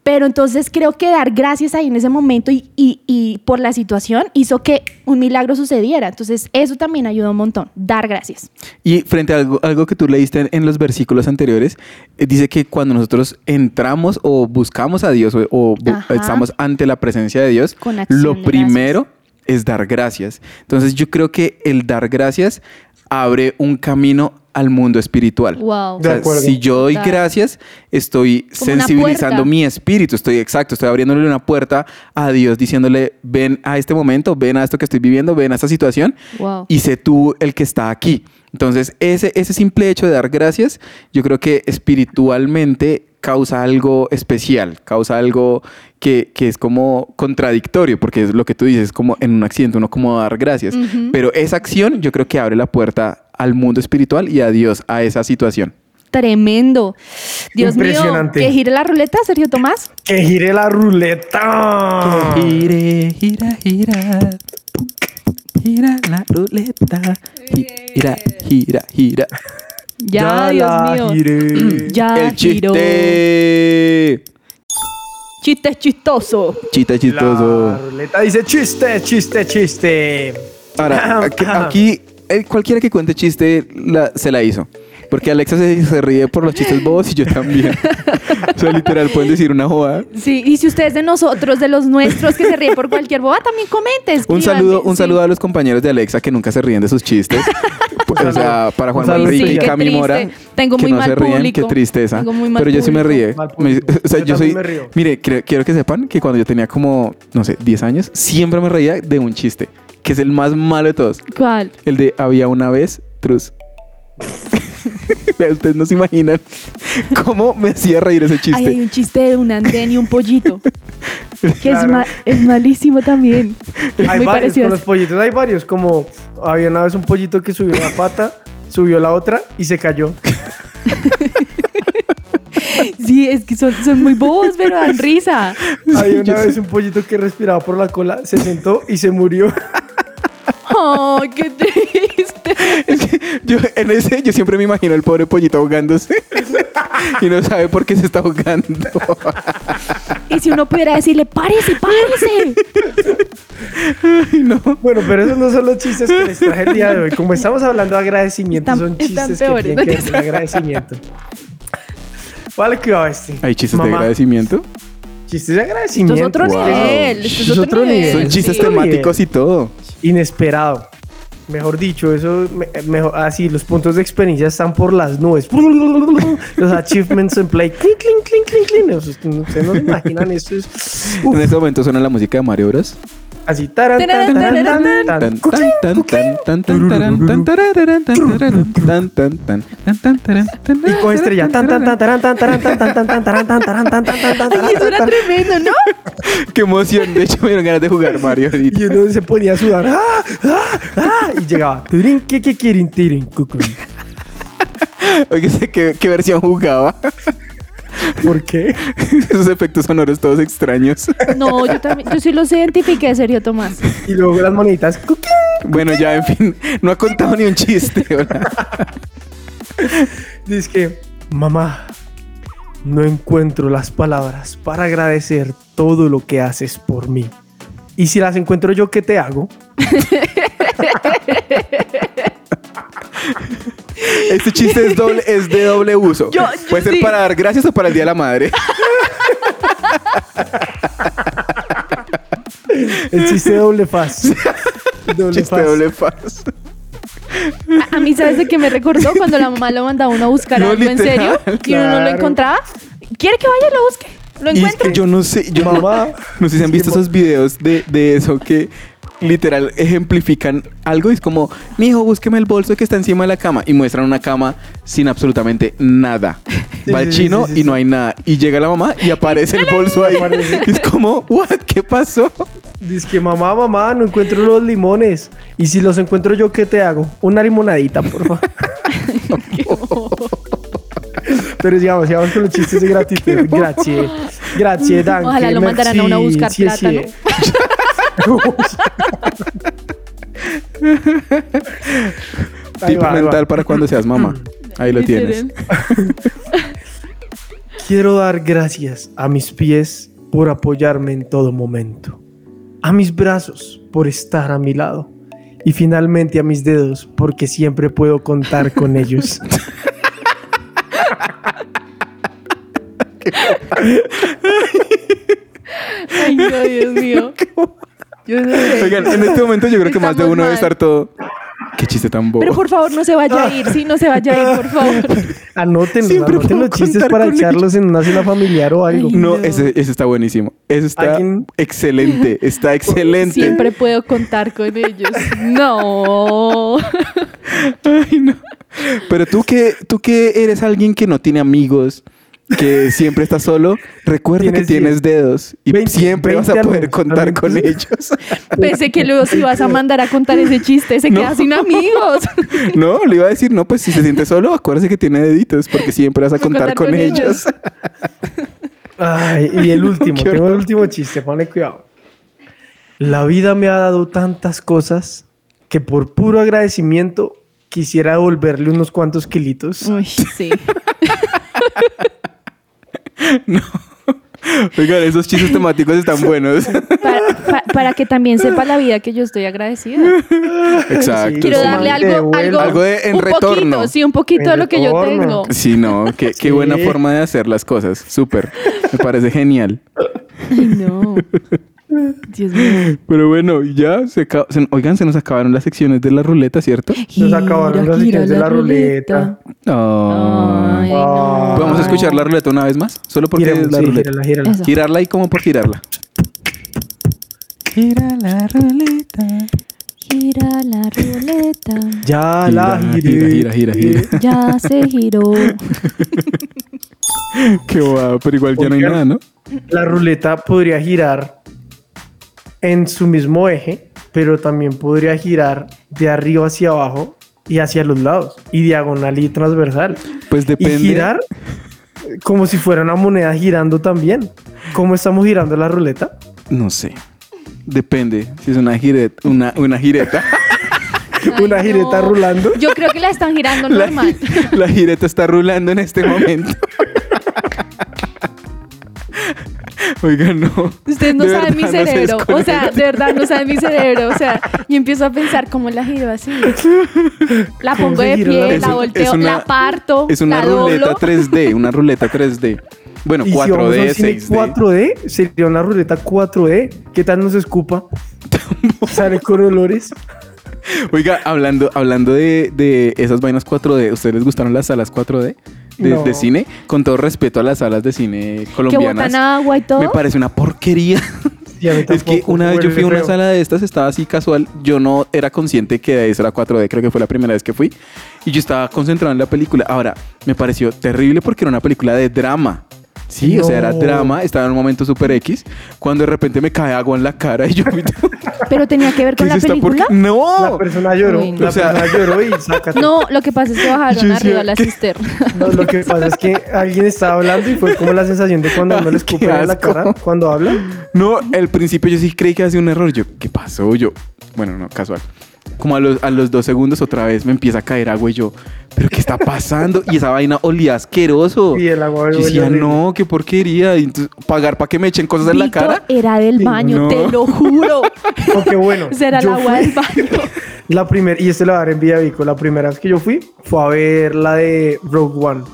Pero entonces creo que dar gracias ahí en ese momento y, y- y por la situación hizo que un milagro sucediera. Entonces eso también ayudó un montón, dar gracias. Y frente a algo, algo que tú leíste en, los versículos anteriores, eh, dice que cuando nosotros entramos o buscamos a Dios o, o estamos ante la presencia de Dios, Con lo primero es dar gracias. Entonces yo creo que el dar gracias abre un camino al mundo espiritual. Wow. O sea, si yo doy Total. gracias, estoy Como sensibilizando mi espíritu, estoy exacto, estoy abriéndole una puerta a Dios diciéndole, ven a este momento, ven a esto que estoy viviendo, ven a esta situación Wow. y sé tú el que está aquí. Entonces, ese, ese simple hecho de dar gracias, yo creo que espiritualmente causa algo especial, causa algo que, que es como contradictorio, porque es lo que tú dices, como en un accidente, uno como dar gracias. Pero esa acción yo creo que abre la puerta al mundo espiritual y a Dios, a esa situación. Tremendo. Dios mío, Impresionante. que gire la ruleta, Sergio Tomás. Que gire la ruleta. Gire, gira, gira. Gira la ruleta. Gira, gira, gira. Ya, Dios la mío. giré. Ya El giró. chiste. Chiste chistoso. Chiste La chistoso. ruleta dice chiste, chiste, chiste. Ahora, aquí, aquí, eh, cualquiera que cuente chiste la- se la hizo. Porque Alexa se, se ríe por los chistes bobos y yo también. o sea, literal, pueden decir una joda. Sí, y si usted es de nosotros, de los nuestros, que se ríe por cualquier boba, también comente. Un saludo, un sí. saludo a los compañeros de Alexa que nunca se ríen de sus chistes. o sea, para Juan. Manrique Sí, y Cami. Mora. Tengo que muy no mal se ríen, público. qué tristeza. Tengo muy mal Pero yo sí me ríe. Me- o sea, Yo yo soy. me río. Mire, cre- quiero que sepan que cuando yo tenía como, no sé, 10 años, siempre me reía de un chiste, que es el más malo de todos. ¿Cuál? El de había una vez, Truz. Ustedes no se imaginan cómo me hacía reír ese chiste. Ay, hay un chiste de un andén y un pollito. Que es, Claro. ma- es malísimo también. Es Hay muy varios, parecido. con los pollitos hay varios, como había una vez un pollito que subió una pata, subió la otra y se cayó. Sí, es que son, son muy bobos, pero dan risa. Yo una vez un pollito que respiraba por la cola, se sentó y se murió. ¡Ay, qué triste! Es que yo, en ese, yo siempre me imagino el pobre pollito ahogándose y no sabe por qué se está ahogando. Y si uno pudiera decirle, párese, párese. Ay, no. Bueno, pero esos no son los chistes que les traje el día de hoy. Como estamos hablando de agradecimiento, Están- son chistes que tienen que ver con agradecimiento. Vale, que va este. ¿Hay chistes de agradecimiento? Chistes de Esto agradecimiento. es otro Wow. nivel. Esto es Es otro, otro nivel. nivel. Son chistes sí. temáticos y todo. Inesperado. Mejor dicho, eso, me- mejor, así, los puntos de experiencia están por las nubes. Los achievements en play. Clink, clink, clink, clink, clink. Ustedes no se imaginan, esto es uf, En este momento suena la música de Mario Bros. Así. taran, tan, taran, tan, tan, Tan, tan. tan, tan, tan, tan, tan, taran, tan, tarararán, tan, tararán, tan, tan, tan, tan, tan, tarán, tan, Y con estrella. Tan, tan, tan, taran, tan, taran, tan, tan, tan, tan, taran, tan, taran, tan, tan, tan, tan, Ay, eso era tan. tremendo, ¿no? Qué emoción. De hecho, me dieron ganas de jugar Mario ahorita. Y uno se ponía a sudar. ¡Ah! ¡Ah! ¡Ah! Y llegaba. Tirin, qué, qué versión jugaba. ¿Por qué? Esos efectos sonoros todos extraños. No, yo también, yo sí los identifiqué, Sergio Tomás. Y luego las monitas. Bueno, ya, en fin, no ha contado ni un chiste. Dice que, mamá, no encuentro las palabras para agradecer todo lo que haces por mí. Y si las encuentro yo, ¿qué te hago? Este chiste es, doble, es de doble uso. Yo- Puede ser sí. para dar gracias o para el Día de la Madre. El chiste de doble faz. Doble Chiste faz. doble faz. A, a mí, ¿sabes de qué me recordó? Cuando la mamá lo mandaba a uno a buscar No, algo en literal, serio y uno no lo claro. encontraba. ¿Quiere que vaya y lo busque? ¿Lo Y es encuentre? que yo no sé, yo no- Mamá. no, sé si han visto esos videos de, de eso que literal ejemplifican algo y es como, mijo, búsqueme el bolso que está encima de la cama y muestran una cama sin absolutamente nada. Sí, Va el chino sí, sí, y no hay nada. Y llega la mamá y aparece el bolso ahí. Y es como, what, ¿qué pasó? Dice que, mamá, mamá, no encuentro los limones. Y si los encuentro yo, ¿qué te hago? Una limonadita, por favor. Pero sigamos, sigamos con los chistes de gratitud. Gracias. Gracias, danke. Ojalá lo mandaran a uno a merci, buscar sí, plátano. Tip mental para cuando seas mamá. Ahí lo tienes. Quiero dar gracias a mis pies por apoyarme en todo momento, a mis brazos por estar a mi lado y finalmente a mis dedos porque siempre puedo contar con ellos. Ay, no, Dios mío. Yo no sé. Oigan, en este momento yo creo que más de Estamos uno debe mal. estar todo. Qué chiste tan bobo. Pero por favor, no se vaya a ir. Sí, no se vaya a ir, por favor. Anoten, Siempre anoten puedo los chistes contar para con echarlos en una cena familiar o algo. Ay, No, No. ese, ese está buenísimo. Ese está ¿Alguien? excelente. Está excelente. Siempre puedo contar con ellos. No. Ay, no. Pero tú que, tú que eres alguien que no tiene amigos, que siempre está solo, recuerda que Tienes dedos y 20, siempre vas a 20 poder contar con ellos. Pensé que luego si vas a mandar a contar ese chiste, se No. queda sin amigos. No, le iba a decir, no, pues si se siente solo, acuérdese que tiene deditos, porque siempre vas a contar con, ellos. Ay, y el último, tengo el último chiste, ponle cuidado. La vida me ha dado tantas cosas que por puro agradecimiento quisiera devolverle unos cuantos kilitos. Uy, sí. Oigan, esos chistes temáticos están buenos. Para, pa- para que también sepa la vida que yo estoy agradecida. Exacto. Quiero darle algo, algo, Algo de- en un retorno. Poquito, sí, un poquito En de lo que yo tengo. Sí, no, qué, qué Sí. buena forma de hacer las cosas. Súper. Me parece genial. Ay, no. Dios mío. Pero bueno, ya se, acaba- se- Oigan, se nos acabaron las secciones de la ruleta, ¿cierto? Nos acabaron las secciones de la ruleta. Ay, no. ¿Podemos escuchar la ruleta una vez más? Solo porque Giremos, es la sí, ruleta. gírala, gírala. Girarla y como por girarla. Gira la ruleta. Gira la ruleta. Ya la Gira, giré. gira, gira, gira. Ya se giró. Qué guau, pero igual ya no hay nada, ¿no? La ruleta podría girar en su mismo eje, pero también podría girar de arriba hacia abajo y hacia los lados, y diagonal y transversal. Pues depende. Y girar como si fuera una moneda girando también. ¿Cómo estamos girando la ruleta? No sé. Depende. Si es una gireta. Una, una gireta. Ay, Una gireta no. rulando. Yo creo que la están girando La, normal. la gireta está rulando en este momento. Oigan, no. Ustedes no De saben mi verdad, no se cerebro. o sea, de verdad no saben mi cerebro. O sea, yo empiezo a pensar cómo la giro así. La ¿Cómo pongo de pie, la- volteo, una- la parto, Es una la ruleta doblo. 3D. Una ruleta 3D. Bueno, Y si vamos a 4D, un cine 6D. 4D, sería una ruleta 4D. ¿Qué tal nos escupa? Sale con olores. Oiga, hablando, hablando de, de esas vainas 4D, ¿ustedes les gustaron las salas 4D de, No. de cine? Con todo respeto a las salas de cine Que colombianas. botan agua y todo. Me parece una porquería. Y a mí Es que una vez yo fui a una sala de estas, estaba así casual. Yo no era consciente que eso era 4D, creo que fue la primera vez que fui. Y yo estaba concentrado en la película. Ahora, me pareció terrible porque era una película de drama. Sí, o sea, era drama, estaba en un momento super X, cuando de repente me cae agua en la cara y yo... Pero tenía que ver ¿Qué con la película. ¡No! La persona lloró. Uy, no. La O sea- persona lloró y sácate. No, lo que pasa es que bajaron arriba la cisterna. No, lo que pasa es que alguien estaba hablando y fue como la sensación de cuando uno le en la cara cuando habla. No, al principio yo sí creí que hacía un error. Yo, ¿qué pasó? Yo, bueno, no, casual. Como a los, a los dos segundos otra vez me empieza a caer agua y yo, ¿pero qué está pasando? Y esa vaina olía asqueroso. Y el agua Yo decía, no, qué porquería. Y entonces, pagar para que me echen cosas en la cara. era del baño, No. te lo juro. Aunque bueno, Será el yo agua fui- del baño. La primera, y este lo va a dar en Vía Vico, la primera vez que yo fui fue a ver la de Rogue One,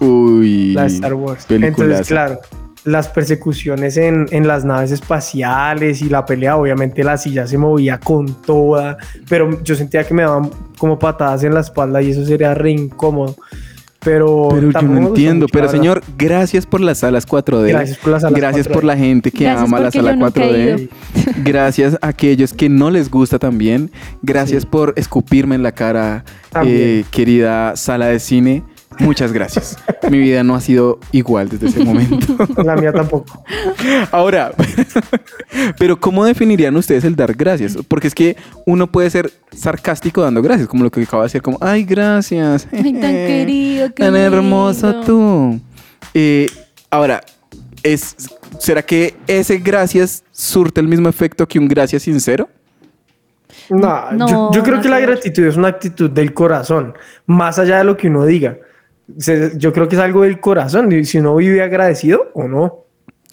Uy. la de Star Wars. Entonces, claro, las persecuciones en, en las naves espaciales y la pelea, obviamente la silla se movía con toda, pero yo sentía que me daban como patadas en la espalda y eso sería re incómodo. Pero, Pero yo no entiendo. mucho, Pero señor, gracias por las salas 4D. Gracias por las salas Gracias 4D. por la gente que Gracias ama la sala yo nunca he 4D. Gracias a aquellos que no les gusta también. Gracias Sí. por escupirme en la cara, eh, querida sala de cine. Muchas gracias. Mi vida no ha sido igual desde ese momento. La mía tampoco. Ahora, pero ¿cómo definirían ustedes el dar gracias? Porque es que uno puede ser sarcástico dando gracias, como lo que acaba de decir, como, ay, gracias. Ay, tan querido, qué Tan hermoso lindo". tú. Eh, ahora, es, ¿será que ese gracias surte el mismo efecto que un gracias sincero? No, No, yo, yo creo no que la gratitud es una actitud del corazón, más allá de lo que uno diga. Se- Yo creo que es algo del corazón, y si uno vive agradecido o no.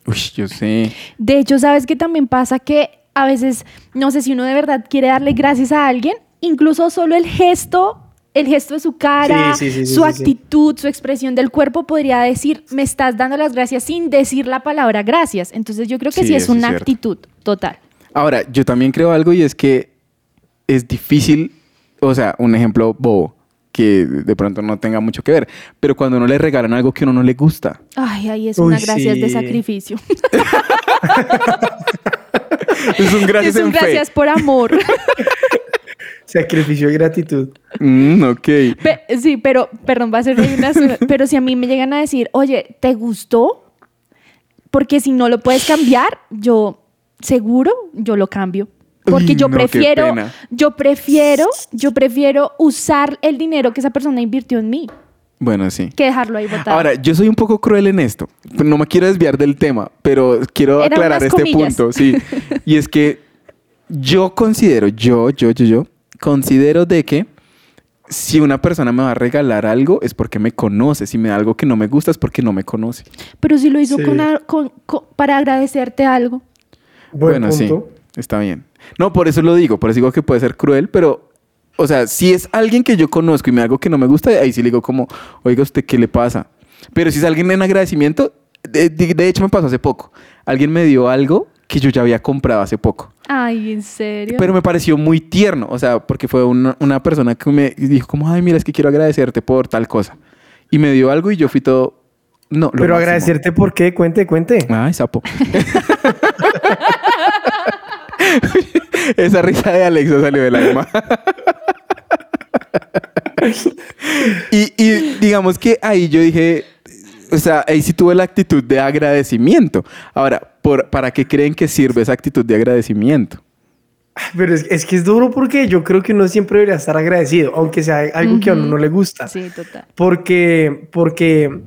Uy, yo sé. De hecho, ¿sabes qué también pasa? Que a veces, no sé si uno de verdad quiere darle gracias a alguien, incluso solo el gesto, el gesto de su cara, Sí, sí, sí, sí, su sí, sí. actitud, su expresión del cuerpo podría decir, me estás dando las gracias sin decir la palabra gracias. Entonces yo creo que Sí, sí, es una actitud total. Ahora, yo también creo algo y es que es difícil o sea, un ejemplo bobo que de pronto no tenga mucho que ver, pero cuando uno le regalan algo que a uno no le gusta, Ay, ahí es Uy, una gracias de sacrificio. es un gracias es un en fe. gracias por amor. Sacrificio y gratitud. Mm, ok. Pe- sí, pero, perdón, va a ser una Pero si a mí me llegan a decir, oye, ¿te gustó? Porque si no lo puedes cambiar, yo seguro yo lo cambio. Porque Uy, yo no, prefiero, yo prefiero, yo prefiero usar el dinero que esa persona invirtió en mí Bueno, sí. que dejarlo ahí botado. Ahora, yo soy un poco cruel en esto. No me quiero desviar del tema, pero quiero Eran aclarar este comillas. punto, sí. Y es que yo considero, yo, yo, yo, yo, considero de que si una persona me va a regalar algo es porque me conoce. Si me da algo que no me gusta es porque no me conoce. Pero si lo hizo Sí. con con- con- para agradecerte algo. Buen bueno, punto. sí, está bien. No, por eso lo digo, por eso digo que puede ser cruel, pero, o sea, si es alguien que yo conozco y me da algo que no me gusta, ahí sí le digo como, oiga, ¿usted qué le pasa? Pero si es alguien en agradecimiento, de, de- de hecho me pasó hace poco. Alguien me dio algo que yo ya había comprado hace poco. Ay, ¿en serio? Pero me pareció muy tierno, o sea, porque fue una, una persona que me dijo como, ay, mira, es que quiero agradecerte por tal cosa. Y me dio algo y yo fui todo, no, lo Pero máximo. agradecerte por qué, cuente, cuente. Ay, sapo. Esa risa de Alexa salió del alma. y, y digamos que ahí yo dije, o sea, ahí sí tuve la actitud de agradecimiento. Ahora, por, ¿para qué creen que sirve esa actitud de agradecimiento? Pero es, es que es duro porque yo creo que uno siempre debería estar agradecido, aunque sea algo que a uno no le gusta. Sí, total. Porque, porque,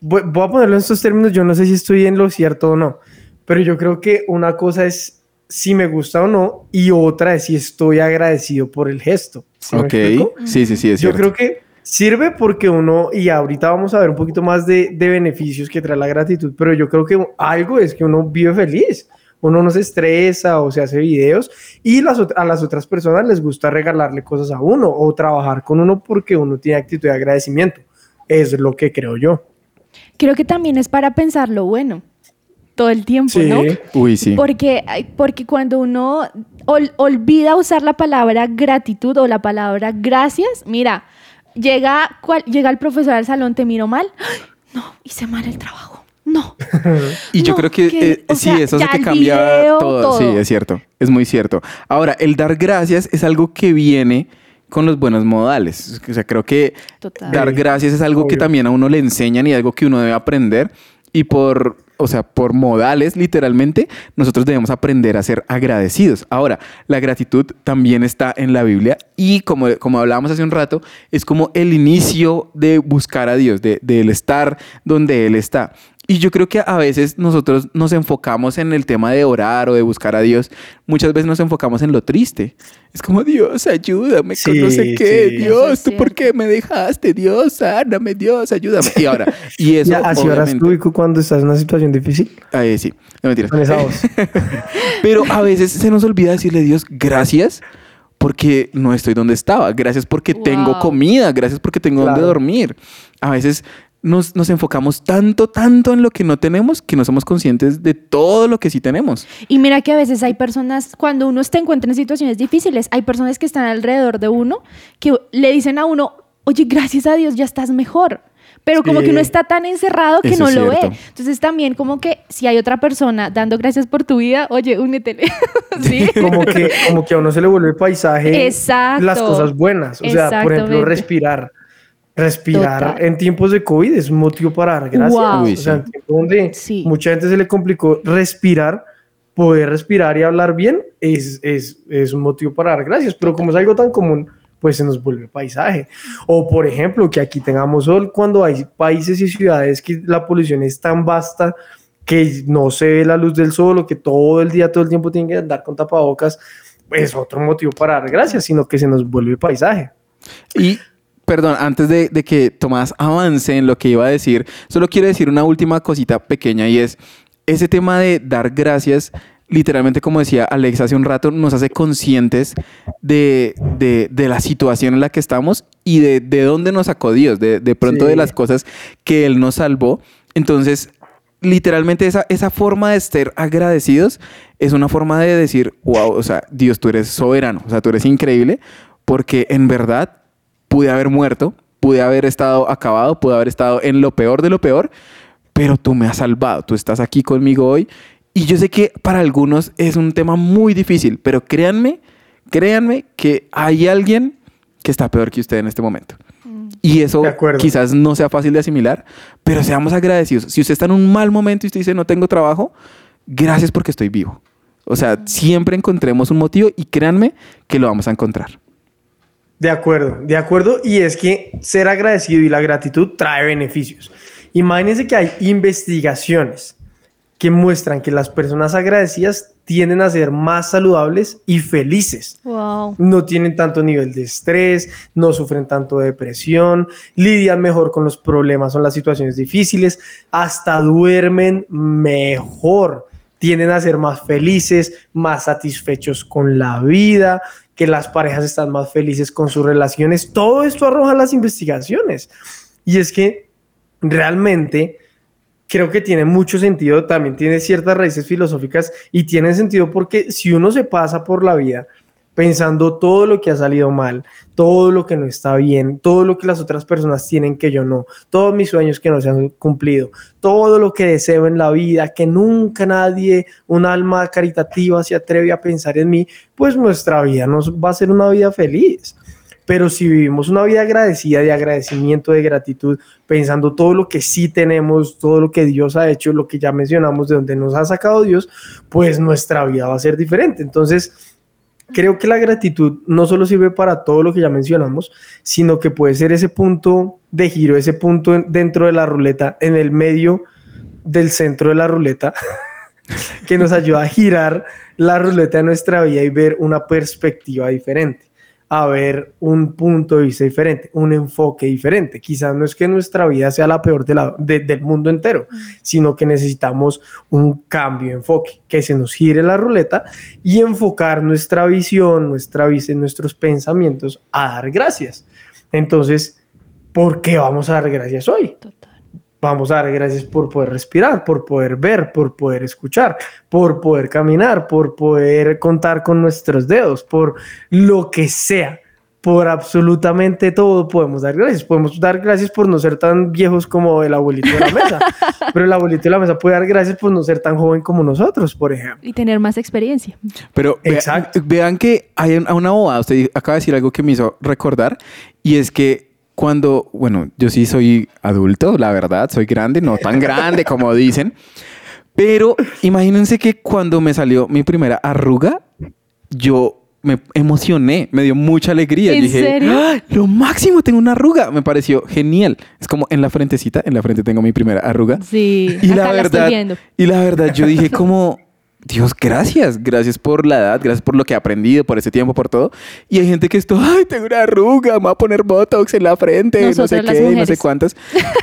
voy, voy a ponerlo en estos términos, yo no sé si estoy en lo cierto o no, pero yo creo que una cosa es si me gusta o no y otra es si estoy agradecido por el gesto. ¿Sí ok. Sí, sí, sí, es Yo cierto. creo que sirve porque uno, y ahorita vamos a ver un poquito más de, de beneficios que trae la gratitud, pero yo creo que algo es que uno vive feliz. Uno no se estresa o se hace videos y las, a las otras personas les gusta regalarle cosas a uno o trabajar con uno porque uno tiene actitud de agradecimiento. Es lo que creo yo. Creo que también es para pensar lo bueno todo el tiempo, Sí. ¿no? Uy, sí. Porque, porque cuando uno ol- olvida usar la palabra gratitud o la palabra gracias, mira, llega, cual- llega el profesor al salón, te miro mal, ¡ay! no, hice mal el trabajo, no. Y yo creo que, que, eh, sí, sea, eso hace que cambia video, todo. Sí, es cierto. Es muy cierto. Ahora, el dar gracias es algo que viene con los buenos modales. O sea, creo que Total. dar gracias es algo que también a uno le enseñan y algo que uno debe aprender. Y por, o sea, por modales, literalmente, nosotros debemos aprender a ser agradecidos. Ahora, la gratitud también está en la Biblia y como, como hablábamos hace un rato, es como el inicio de buscar a Dios, de, del estar donde Él está. Y yo creo que a veces nosotros nos enfocamos en el tema de orar o de buscar a Dios. Muchas veces nos enfocamos en lo triste. Es como, Dios, ayúdame con no sé Sí, qué. sí. Dios, es ¿tú por qué me dejaste? Dios, sáname, Dios, ayúdame. Y ahora, y eso Ya, así oras tú cuando estás en una situación difícil. Ay, sí, no mentiras. Con esa voz. Pero a veces se nos olvida decirle a Dios gracias porque no estoy donde estaba. Gracias porque tengo Wow. comida. Gracias porque tengo donde Claro. dormir. A veces nos, nos enfocamos tanto, tanto en lo que no tenemos que no somos conscientes de todo lo que sí tenemos. Y mira que a veces hay personas, cuando uno se encuentra en situaciones difíciles, hay personas que están alrededor de uno que le dicen a uno, oye, gracias a Dios ya estás mejor. Pero como Sí. que uno está tan encerrado que Eso no es lo cierto. ve. Entonces también como que si hay otra persona dando gracias por tu vida, oye, únetele. ¿Sí? Como que, como que a uno se le vuelve paisaje Exacto. las cosas buenas. O sea, por ejemplo, respirar. Respirar Total. en tiempos de COVID es un motivo para dar gracias. Wow. Uy, O sea, en tiempos donde Sí. mucha gente se le complicó respirar, poder respirar y hablar bien es, es, es un motivo para dar gracias. Pero como es algo tan común, pues se nos vuelve paisaje. O por ejemplo, que aquí tengamos sol cuando hay países y ciudades que la polución es tan vasta que no se ve la luz del sol o que todo el día, todo el tiempo tienen que andar con tapabocas, es otro motivo para dar gracias, sino que se nos vuelve paisaje. Y, perdón, antes de, de que Tomás avance en lo que iba a decir, solo quiero decir una última cosita pequeña y es ese tema de dar gracias. Literalmente, como decía Alex hace un rato, nos hace conscientes de, de- de la situación en la que estamos y de, de dónde nos sacó Dios, de, de pronto Sí. de las cosas que Él nos salvó. Entonces, literalmente esa, esa forma de estar agradecidos es una forma de decir, wow, o sea, Dios, tú eres soberano, o sea, tú eres increíble porque en verdad pude haber muerto, pude haber estado acabado, pude haber estado en lo peor de lo peor, pero tú me has salvado, tú estás aquí conmigo hoy. Y yo sé que para algunos es un tema muy difícil, pero créanme, créanme que hay alguien que está peor que usted en este momento. Y eso quizás no sea fácil de asimilar, pero seamos agradecidos. Si usted está en un mal momento y usted dice no tengo trabajo, gracias porque estoy vivo. O sea, siempre encontremos un motivo y créanme que lo vamos a encontrar. De acuerdo, de acuerdo. Y es que ser agradecido y la gratitud trae beneficios. Imagínense que hay investigaciones que muestran que las personas agradecidas tienden a ser más saludables y felices. Wow. No tienen tanto nivel de estrés, no sufren tanto de depresión, lidian mejor con los problemas o las situaciones difíciles, hasta duermen mejor, tienden a ser más felices, más satisfechos con la vida, que las parejas están más felices con sus relaciones. Todo esto arroja las investigaciones. Y es que realmente creo que tiene mucho sentido, también tiene ciertas raíces filosóficas y tiene sentido porque si uno se pasa por la vida pensando todo lo que ha salido mal, todo lo que no está bien, todo lo que las otras personas tienen que yo no, todos mis sueños que no se han cumplido, todo lo que deseo en la vida, que nunca nadie, un alma caritativa se atreve a pensar en mí, pues nuestra vida no va a ser una vida feliz. Pero si vivimos una vida agradecida, de agradecimiento, de gratitud, pensando todo lo que sí tenemos, todo lo que Dios ha hecho, lo que ya mencionamos, de donde nos ha sacado Dios, pues nuestra vida va a ser diferente. Entonces, creo que la gratitud no solo sirve para todo lo que ya mencionamos, sino que puede ser ese punto de giro, ese punto en- dentro de la ruleta, en el medio del centro de la ruleta, que nos ayuda a girar la ruleta de nuestra vida y ver una perspectiva diferente, a ver un punto de vista diferente, un enfoque diferente. Quizás no es que nuestra vida sea la peor de la- de- del mundo entero, sino que necesitamos un cambio de enfoque, que se nos gire la ruleta y enfocar nuestra visión, nuestra visión, nuestros pensamientos a dar gracias. Entonces, ¿por qué vamos a dar gracias hoy? Total. Vamos a dar gracias por poder respirar, por poder ver, por poder escuchar, por poder caminar, por poder contar con nuestros dedos, por lo que sea. Por absolutamente todo podemos dar gracias. Podemos dar gracias por no ser tan viejos como el abuelito de la mesa. Pero el abuelito de la mesa puede dar gracias por no ser tan joven como nosotros, por ejemplo. Y tener más experiencia. Pero Exacto. vean que hay un- una bobada. Usted acaba de decir algo que me hizo recordar. Y es que cuando, bueno, yo sí soy adulto, la verdad, soy grande, no tan grande como dicen. Pero imagínense que cuando me salió mi primera arruga, yo me emocioné, me dio mucha alegría. ¿En dije, serio? "¡Ah! lo máximo, tengo una arruga. Me pareció genial. Es como en la frentecita, en la frente tengo mi primera arruga. Sí. Y acá la la estoy verdad, viendo. y la verdad, yo dije como, Dios, gracias, gracias por la edad, gracias por lo que he aprendido, por ese tiempo, por todo. Y hay gente que esto, ay, tengo una arruga, me voy a poner botox en la frente, no sé qué, no sé mujeres. cuántas.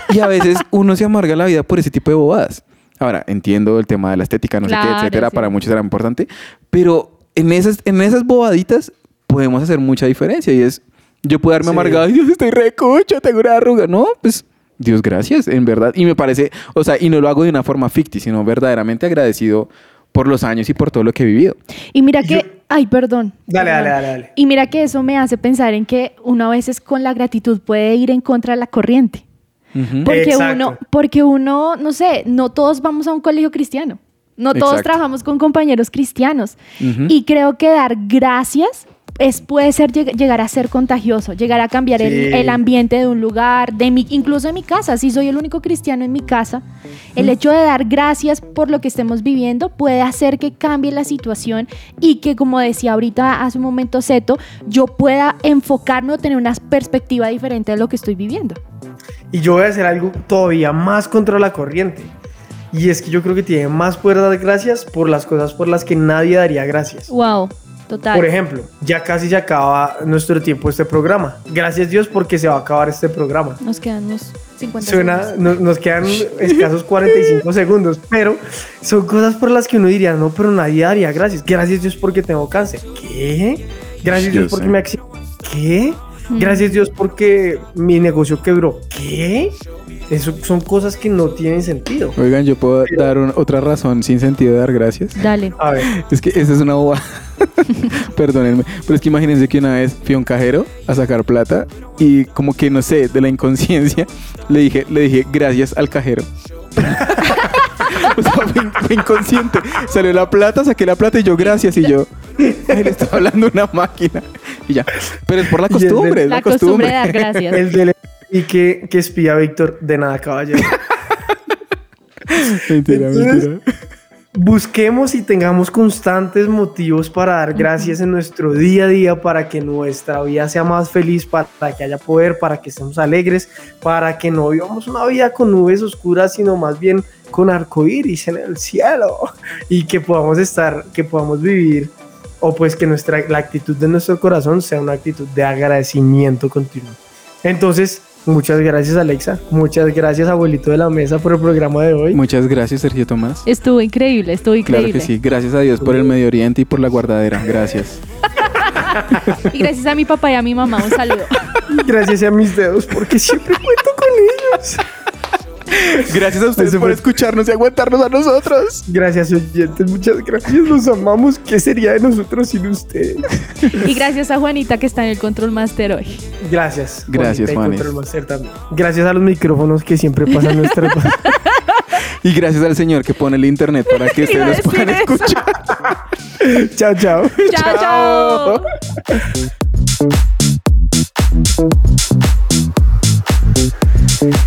Y a veces uno se amarga la vida por ese tipo de bobadas. Ahora, entiendo el tema de la estética, no sé qué, etcétera, sí. para muchos era importante, pero en esas, en esas bobaditas podemos hacer mucha diferencia y es, yo puedo darme Sí. amargado, ay, Dios, estoy recucho, tengo una arruga. No, pues Dios gracias, en verdad. Y me parece, o sea, y no lo hago de una forma ficti, sino verdaderamente agradecido por los años y por todo lo que he vivido. Y mira Yo- que, ay, perdón. Dale, perdón. dale, dale, dale. Y mira que eso me hace pensar en que uno a veces con la gratitud puede ir en contra de la corriente. Porque Exacto. uno, porque uno, no sé, no todos vamos a un colegio cristiano. No todos Exacto. trabajamos con compañeros cristianos. Y creo que dar gracias es, puede ser lleg- llegar a ser contagioso, llegar a cambiar el, ambiente de un lugar, de mi, incluso de mi casa. Si soy el único cristiano en mi casa, el hecho de dar gracias por lo que estemos viviendo puede hacer que cambie la situación y que, como decía ahorita hace un momento Seto, yo pueda enfocarme o tener una perspectiva diferente de lo que estoy viviendo. Y yo voy a hacer algo todavía más contra la corriente. Y es que yo creo que tiene más poder dar gracias por las cosas por las que nadie daría gracias. Wow, total. Por ejemplo, ya casi se acaba nuestro tiempo este programa. Gracias Dios porque se va a acabar este programa. Nos quedan unos 50 Suena, segundos. no- nos quedan escasos 45 segundos, pero son cosas por las que uno diría, no, pero nadie daría gracias. Gracias Dios porque tengo cáncer. ¿Qué? Gracias Dios porque me accidente. ¿Qué? Mm. Gracias Dios porque mi negocio quebró. ¿Qué? Eso son cosas que no tienen sentido. Oigan, yo puedo dar un- otra razón sin sentido de dar gracias. Dale. A ver, Es que esa es una boba. Perdónenme. Pero es que imagínense que una vez fui a un cajero a sacar plata y como que no sé, de la inconsciencia, le dije, le dije gracias al cajero. o sea, fue, in- fue inconsciente. Salió la plata, saqué la plata y yo gracias y yo. Ay, le estaba hablando una máquina. Y ya. Pero es por la de- costumbre, es La la costumbre costumbre. de dar gracias. el del y que, que espía a Víctor, de nada, caballero. mentira, Entonces- mentira. Busquemos y tengamos constantes motivos para dar gracias en nuestro día a día, para que nuestra vida sea más feliz, para que haya poder, para que estemos alegres, para que no vivamos una vida con nubes oscuras, sino más bien con arcoíris en el cielo y que podamos estar, que podamos vivir, o pues que nuestra, la actitud de nuestro corazón sea una actitud de agradecimiento continuo. Entonces, muchas gracias Alexa, muchas gracias abuelito de la mesa por el programa de hoy. Muchas gracias, Sergio Tomás. Estuvo increíble, estuvo Claro increíble. que sí. Gracias a Dios por el Medio Oriente y por la guardadera. Gracias. Y gracias a mi papá y a mi mamá, un saludo. Gracias a mis dedos, porque siempre cuento con ellos. Gracias a ustedes por escucharnos y aguantarnos a nosotros. Gracias, oyentes, muchas gracias. Los amamos. ¿Qué sería de nosotros sin ustedes? Y gracias a Juanita que está en el Control Master hoy. Gracias. Gracias, Juanita. Control Master también. Gracias a los micrófonos que siempre pasan nuestra Y gracias al Señor que pone el internet para que ustedes los puedan eso. escuchar. Chao, chao. Chao, chao.